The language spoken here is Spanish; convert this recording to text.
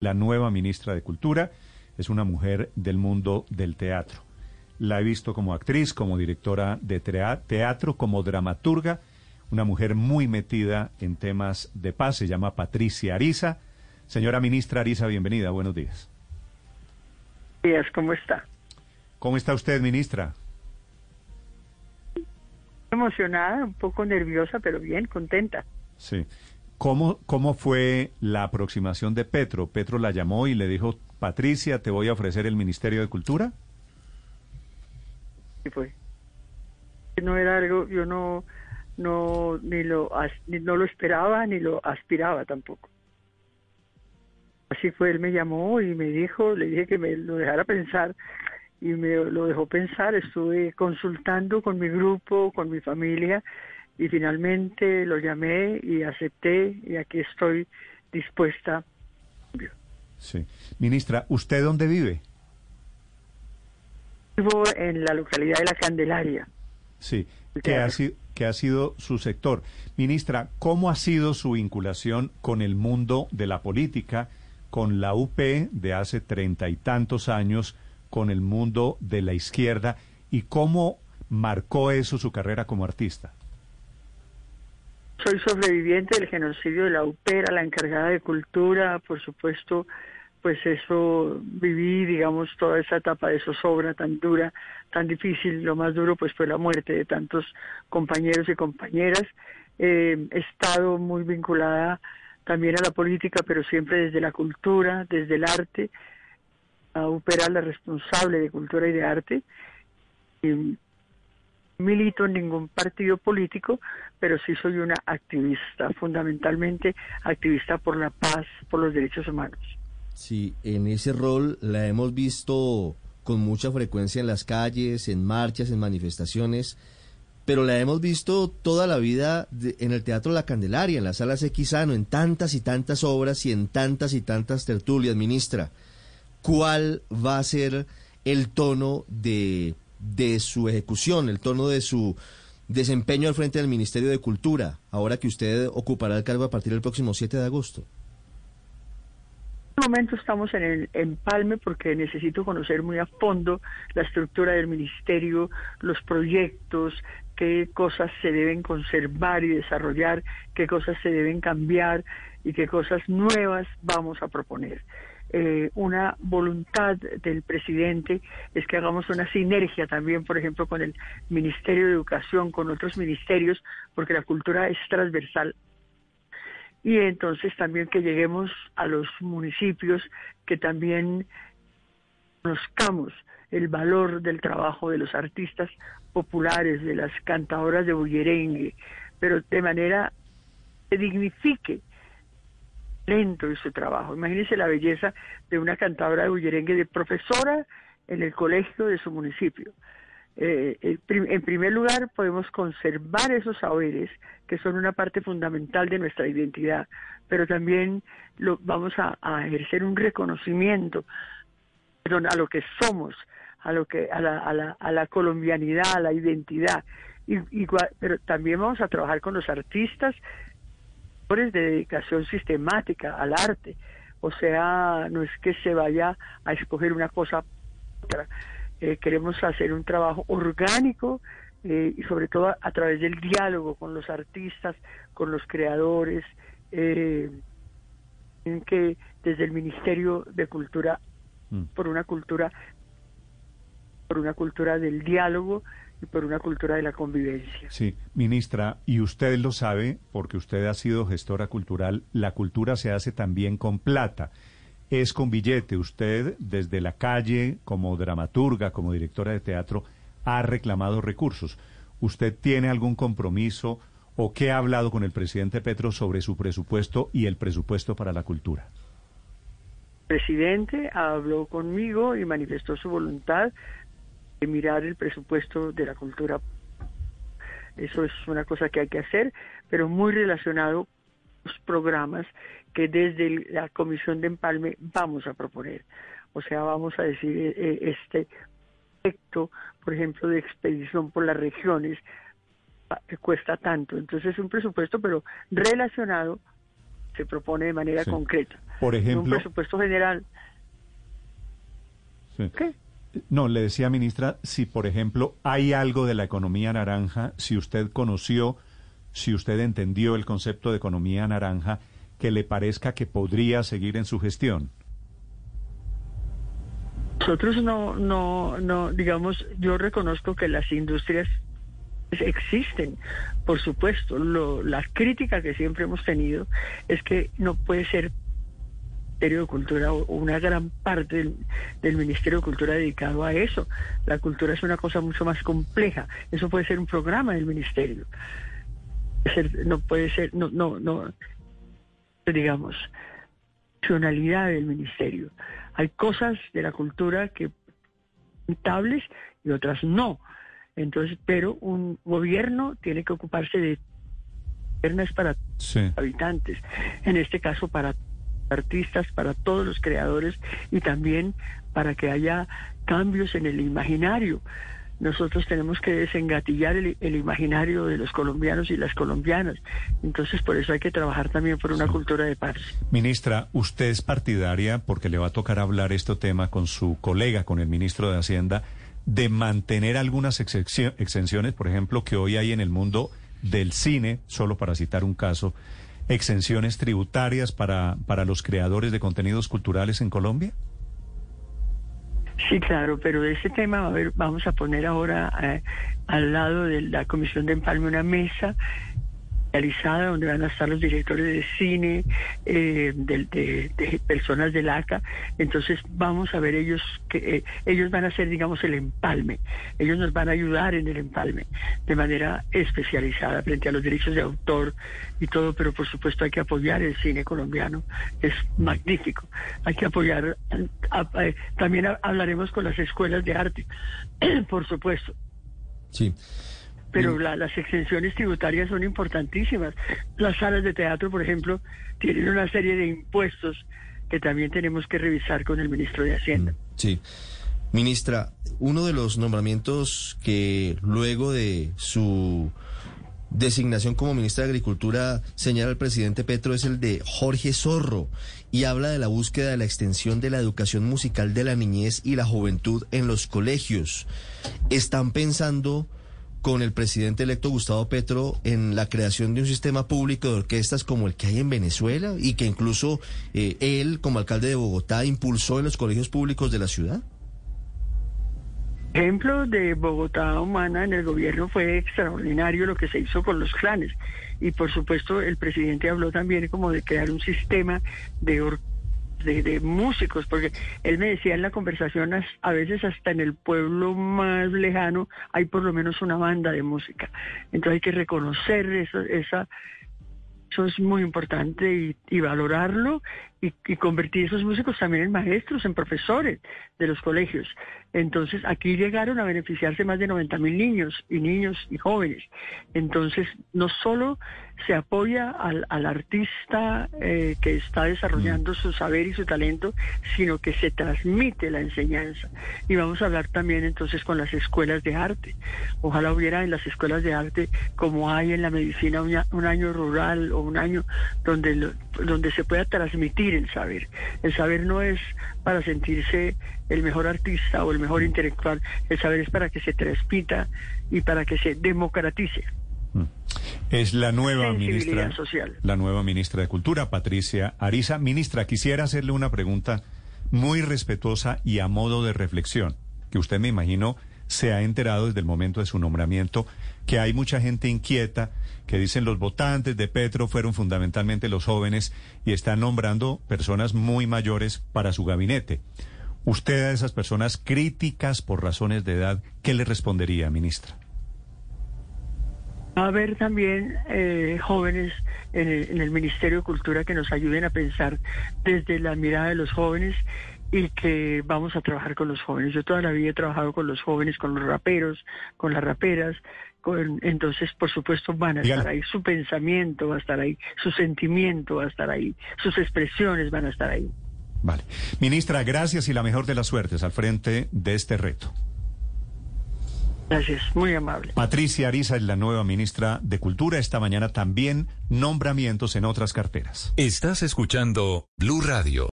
la nueva ministra de Cultura. Es una mujer del mundo del teatro. La he visto como actriz, como directora de teatro, como dramaturga, una mujer muy metida en temas de paz. Se llama Patricia Ariza. Señora ministra Ariza, bienvenida. Buenos días. Días, ¿cómo está? ¿Cómo está usted, ministra? Emocionada, un poco nerviosa, pero bien, contenta. Sí. ¿Cómo, ¿Cómo fue la aproximación de Petro? ¿Petro la llamó y le dijo, Patricia, te voy a ofrecer el Ministerio de Cultura? Sí fue. No era algo, yo no, no, ni lo, no lo esperaba ni lo aspiraba tampoco. Así fue, él me llamó y me dijo, le dije que me lo dejara pensar y me lo dejó pensar. Estuve consultando con mi grupo, con mi familia y finalmente lo llamé y acepté y aquí estoy dispuesta. Sí. Ministra, ¿usted dónde vive? Vivo en la localidad de La Candelaria. Sí, ¿qué ha, sido, ¿qué ha sido su sector? Ministra, ¿cómo ha sido su vinculación con el mundo de la política, con la UP de hace treinta y tantos años, con el mundo de la izquierda y cómo marcó eso su carrera como artista? Soy sobreviviente del genocidio de la UPERA, la encargada de cultura, por supuesto, pues eso viví, digamos, toda esa etapa de zozobra tan dura, tan difícil. Lo más duro, pues, fue la muerte de tantos compañeros y compañeras. Eh, he estado muy vinculada también a la política, pero siempre desde la cultura, desde el arte. La UPERA, la responsable de cultura y de arte. Milito en ningún partido político, pero sí soy una activista, fundamentalmente activista por la paz, por los derechos humanos. Sí, en ese rol la hemos visto con mucha frecuencia en las calles, en marchas, en manifestaciones, pero la hemos visto toda la vida en el Teatro La Candelaria, en las salas Xano, en tantas y tantas obras y en tantas y tantas tertulias, ministra. ¿Cuál va a ser el tono de de su ejecución, el tono de su desempeño al frente del Ministerio de Cultura, ahora que usted ocupará el cargo a partir del próximo 7 de agosto? En este momento estamos en el empalme porque necesito conocer muy a fondo la estructura del ministerio, los proyectos, qué cosas se deben conservar y desarrollar, qué cosas se deben cambiar y qué cosas nuevas vamos a proponer. Eh, una voluntad del presidente es que hagamos una sinergia también, por ejemplo, con el Ministerio de Educación, con otros ministerios, porque la cultura es transversal. Y entonces también que lleguemos a los municipios, que también conozcamos el valor del trabajo de los artistas populares, de las cantadoras de bullerengue, pero de manera que dignifique lento y su trabajo. Imagínense la belleza de una cantadora de bullerengue, de profesora en el colegio de su municipio. Eh, en primer lugar, podemos conservar esos saberes que son una parte fundamental de nuestra identidad, pero también lo, vamos a, ejercer un reconocimiento a lo que somos, a lo que a la, a la, a la colombianidad, a la identidad. Y, pero también vamos a trabajar con los artistas de dedicación sistemática al arte. O sea, no es que se vaya a escoger una cosa otra. Eh, queremos hacer un trabajo orgánico eh, y sobre todo a, través del diálogo con los artistas, con los creadores, eh, en que desde el Ministerio de Cultura, mm. por una cultura, por una cultura del diálogo, y por una cultura de la convivencia. Sí, ministra, y usted lo sabe, porque usted ha sido gestora cultural, la cultura se hace también con plata, es con billete. Usted, desde la calle, como dramaturga, como directora de teatro, ha reclamado recursos. ¿Usted tiene algún compromiso o qué ha hablado con el presidente Petro sobre su presupuesto y el presupuesto para la cultura? El presidente habló conmigo y manifestó su voluntad de mirar el presupuesto de la cultura. Eso es una cosa que hay que hacer, pero muy relacionado con los programas que desde la Comisión de Empalme vamos a proponer. O sea, vamos a decir, eh, eh, este proyecto, por ejemplo, de expedición por las regiones, que cuesta tanto. Entonces es un presupuesto, pero relacionado se propone de manera Sí. concreta. Por ejemplo- un presupuesto general. Sí. ¿Qué? No, le decía, ministra, si por ejemplo hay algo de la economía naranja, si usted conoció, si usted entendió el concepto de economía naranja, que le parezca que podría seguir en su gestión. Nosotros no, no, no, digamos, yo reconozco que las industrias existen, por supuesto. Lo, la crítica que siempre hemos tenido es que no puede ser Ministerio de Cultura o una gran parte del, del Ministerio de Cultura dedicado a eso. La cultura es una cosa mucho más compleja. Eso puede ser un programa del Ministerio. No puede ser, no, no, no, digamos, funcionalidad del Ministerio. Hay cosas de la cultura que rentables y otras no. Entonces, pero un gobierno tiene que ocuparse de es para Sí. habitantes, en este caso para artistas, para todos los creadores y también para que haya cambios en el imaginario. Nosotros tenemos que desengatillar el, imaginario de los colombianos y las colombianas. Entonces, por eso hay que trabajar también por una cultura de paz. Ministra, usted es partidaria, porque le va a tocar hablar este tema con su colega, con el ministro de Hacienda, de mantener algunas exenciones, por ejemplo, que hoy hay en el mundo del cine, solo para citar un caso, exenciones tributarias para, para los creadores de contenidos culturales en Colombia? Sí, claro, pero de ese tema vamos a poner ahora eh, al lado de la Comisión de Empalme una mesa realizada donde van a estar los directores de cine, eh, de, personas del ACA. Entonces vamos a ver ellos que eh, ellos van a hacer, digamos, el empalme. Ellos nos van a ayudar en el empalme de manera especializada frente a los derechos de autor y todo, pero por supuesto hay que apoyar el cine colombiano. Es magnífico. Hay que apoyar. a- también ha- hablaremos con las escuelas de arte, por supuesto. Sí. Pero la- las exenciones tributarias son importantísimas. Las salas de teatro, por ejemplo, tienen una serie de impuestos que también tenemos que revisar con el ministro de Hacienda. Sí. Ministra, uno de los nombramientos que luego de su designación como ministra de Agricultura señala el presidente Petro es el de Jorge Zorro y habla de la búsqueda de la extensión de la educación musical de la niñez y la juventud en los colegios. ¿Están pensando con el presidente electo Gustavo Petro en la creación de un sistema público de orquestas como el que hay en Venezuela y que incluso eh, él, como alcalde de Bogotá, impulsó en los colegios públicos de la ciudad? Ejemplo de Bogotá Humana en el gobierno fue extraordinario lo que se hizo con los clanes. Y por supuesto el presidente habló también como de crear un sistema de or- de, de músicos, porque él me decía en la conversación, a veces hasta en el pueblo más lejano hay por lo menos una banda de música. Entonces hay que reconocer eso, esa, eso es muy importante y, y valorarlo y, y convertir esos músicos también en maestros, en profesores de los colegios. Entonces aquí llegaron a beneficiarse más de 90 mil niños y niños y jóvenes. Entonces no solo se apoya al, al artista eh, que está desarrollando su saber y su talento, sino que se transmite la enseñanza. Y vamos a hablar también entonces con las escuelas de arte. Ojalá hubiera en las escuelas de arte, como hay en la medicina, un, un año rural o un año donde, lo- donde se pueda transmitir el saber. El saber no es para sentirse el mejor artista o el mejor intelectual, el saber es para que se transmita y para que se democratice. Mm. Es la nueva ministra, social. la nueva ministra de Cultura, Patricia Ariza. Ministra, quisiera hacerle una pregunta muy respetuosa y a modo de reflexión, que usted me imagino se ha enterado desde el momento de su nombramiento, que hay mucha gente inquieta, que dicen los votantes de Petro fueron fundamentalmente los jóvenes y están nombrando personas muy mayores para su gabinete. Usted a esas personas críticas por razones de edad, ¿qué le respondería, ministra? Va a haber también eh, jóvenes en el, en el Ministerio de Cultura que nos ayuden a pensar desde la mirada de los jóvenes y que vamos a trabajar con los jóvenes. Yo toda la vida he trabajado con los jóvenes, con los raperos, con las raperas. Con, entonces, por supuesto, van a Dígale. estar ahí. Su pensamiento va a estar ahí, su sentimiento va a estar ahí, sus expresiones van a estar ahí. Vale. Ministra, gracias y la mejor de las suertes al frente de este reto. Gracias, muy amable. Patricia Ariza es la nueva ministra de Cultura. Esta mañana también nombramientos en otras carteras. Estás escuchando Blue Radio.